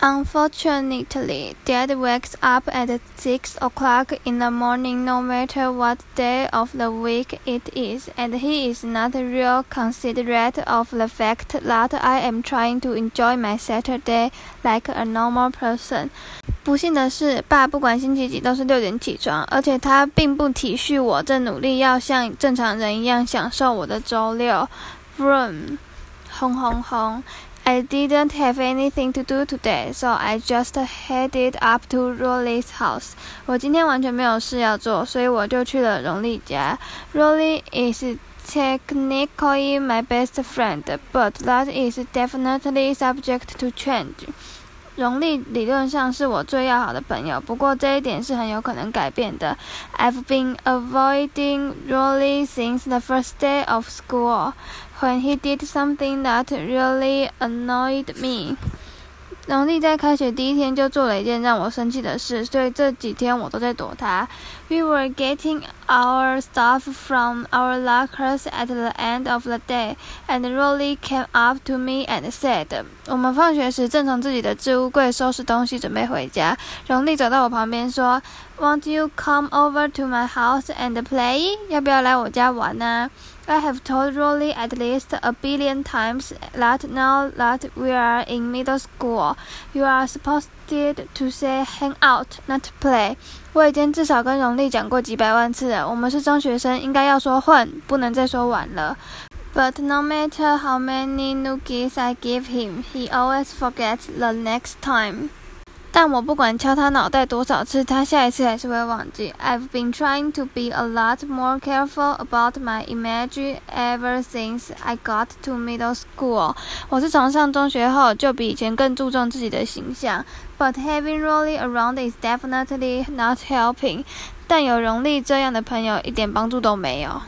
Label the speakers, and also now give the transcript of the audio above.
Speaker 1: Unfortunately, Dad wakes up at six o'clock in the morning no matter what day of the week it is, and he is not real considerate of the fact that I am trying to enjoy my Saturday like a normal person. 不幸的是，爸不管星期几都是六点起床，而且他并不体恤我正努力要像正常人一样享受我的周六。Vroom，轰轰轰。 I didn't have anything to do today, so I just headed up to Rowley's house. 我今天完全没有事要做，所以我就去了荣利家。Rowley is technically my best friend, but that is definitely subject to change. 荣利理论上是我最要好的朋友，不过这一点是很有可能改变的。I've been avoiding Rolly since the first day of school. when he did something that really annoyed me. 农历在开学第一天就做了一件让我生气的事，所以这几天我都在躲他。We were getting our stuff from our lockers at the end of the day, and Rolly came up to me and said：“ 我们放学时正从自己的置物柜收拾东西，准备回家。荣利走到我旁边说：“Won't you come over to my house and play？要不要来我家玩呢？” I have told Rowley at least a billion times that now that we are in middle school, you are supposed to say hang out, not play. 我已经至少跟荣利讲过几百万次了，我们是中学生，应该要说混，不能再说玩了。But no matter how many noogies I give him, he always forgets the next time. 但我不管敲他脑袋多少次，他下一次还是会忘记。I've been trying to be a lot more careful about my image ever since I got to middle school。我是从上中学后就比以前更注重自己的形象。But having Rolly around is definitely not helping。但有荣利这样的朋友一点帮助都没有。